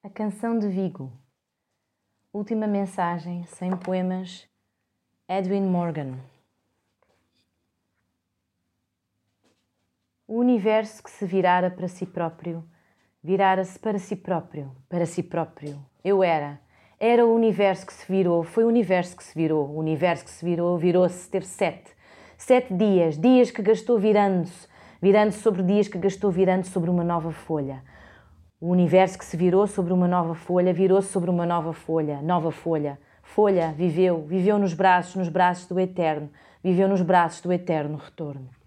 A Canção de Vigo. Última mensagem, sem poemas. Edwin Morgan. O universo que se virara para si próprio, virara-se para si próprio, para si próprio. Eu era. Era o universo que se virou, foi o universo que se virou. O universo que se virou, virou-se, teve sete. Sete dias, dias que gastou virando-se, virando sobre dias que gastou virando sobre uma nova folha. O universo que se virou sobre uma nova folha, virou-se sobre uma nova folha, nova folha. Folha, viveu, viveu nos braços, nos braços do eterno, viveu nos braços do eterno retorno.